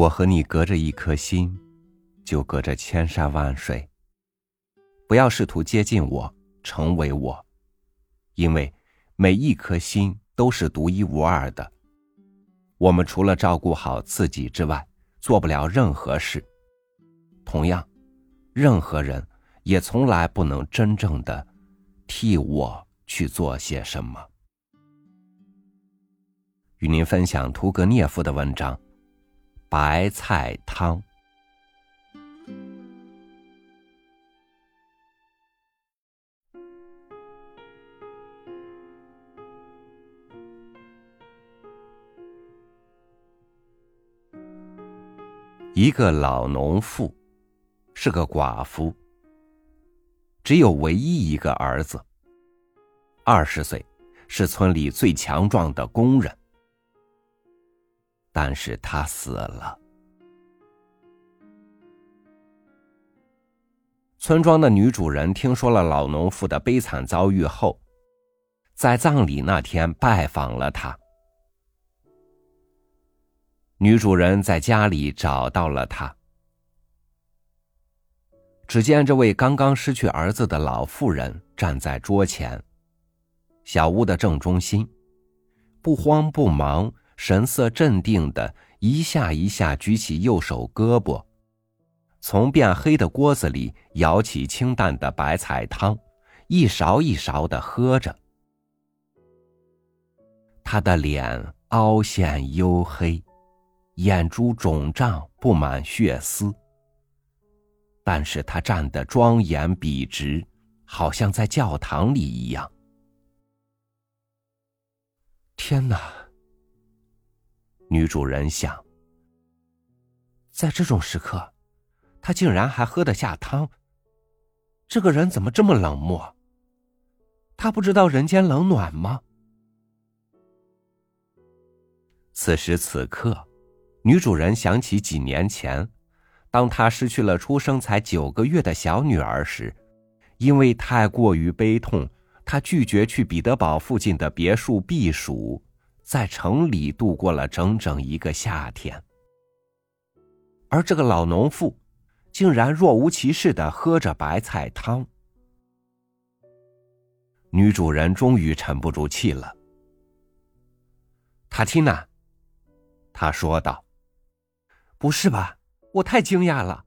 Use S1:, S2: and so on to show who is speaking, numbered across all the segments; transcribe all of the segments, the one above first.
S1: 我和你隔着一颗心，就隔着千山万水。不要试图接近我，成为我，因为每一颗心都是独一无二的。我们除了照顾好自己之外，做不了任何事。同样，任何人也从来不能真正的替我去做些什么。与您分享屠格涅夫的文章《白菜汤》。一个老农妇，是个寡妇，只有唯一一个儿子。二十岁，是村里最强壮的工人，但是他死了。村庄的女主人听说了老农妇的悲惨遭遇后，在葬礼那天拜访了他。女主人在家里找到了他。只见这位刚刚失去儿子的老妇人站在桌前，小屋的正中心，不慌不忙、神色镇定的一下一下举起右手胳膊，从变黑的锅子里舀起清淡的白菜汤，一勺一勺的喝着。他的脸凹陷黝黑。眼珠肿胀，布满血丝。但是他站得庄严笔直，好像在教堂里一样。天哪！女主人想，在这种时刻，他竟然还喝得下汤。这个人怎么这么冷漠？他不知道人间冷暖吗？此时此刻。女主人想起几年前，当她失去了出生才九个月的小女儿时，因为太过于悲痛，她拒绝去彼得堡附近的别墅避暑，在城里度过了整整一个夏天。而这个老农妇，竟然若无其事的喝着白菜汤。女主人终于沉不住气了。塔缇娜，她说道。不是吧？我太惊讶了！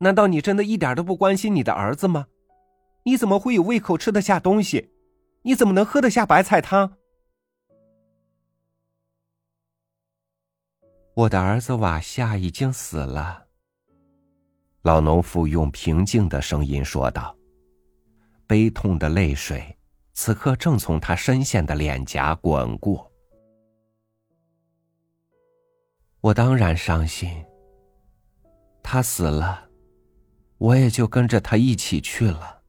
S1: 难道你真的一点都不关心你的儿子吗？你怎么会有胃口吃得下东西？你怎么能喝得下白菜汤？我的儿子瓦夏已经死了。老农妇用平静的声音说道，悲痛的泪水此刻正从他深陷的脸颊滚过。我当然伤心。他死了，我也就跟着他一起去了。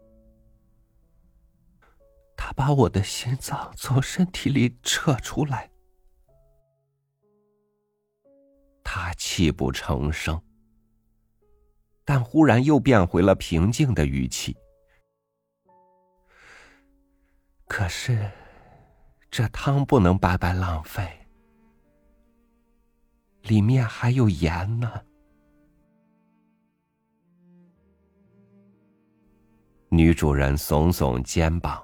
S1: 他把我的心脏从身体里扯出来。他泣不成声，但忽然又变回了平静的语气。可是，这汤不能白白浪费。里面还有盐呢。女主人耸耸肩膀，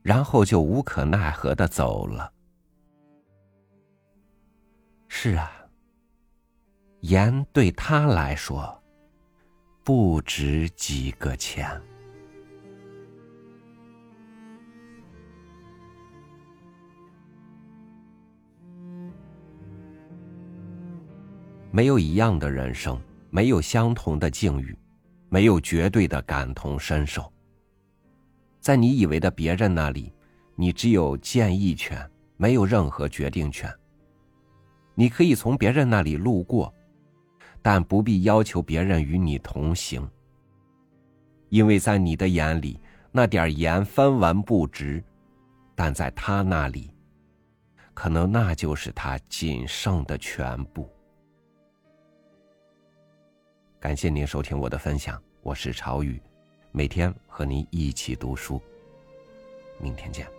S1: 然后就无可奈何的走了。是啊，盐对他来说不值几个钱。没有一样的人生，没有相同的境遇，没有绝对的感同身受。在你以为的别人那里，你只有建议权，没有任何决定权。你可以从别人那里路过，但不必要求别人与你同行，因为在你的眼里，那点盐分文不值，但在他那里，可能那就是他仅剩的全部。感谢您收听我的分享，我是朝雨，每天和您一起读书，明天见。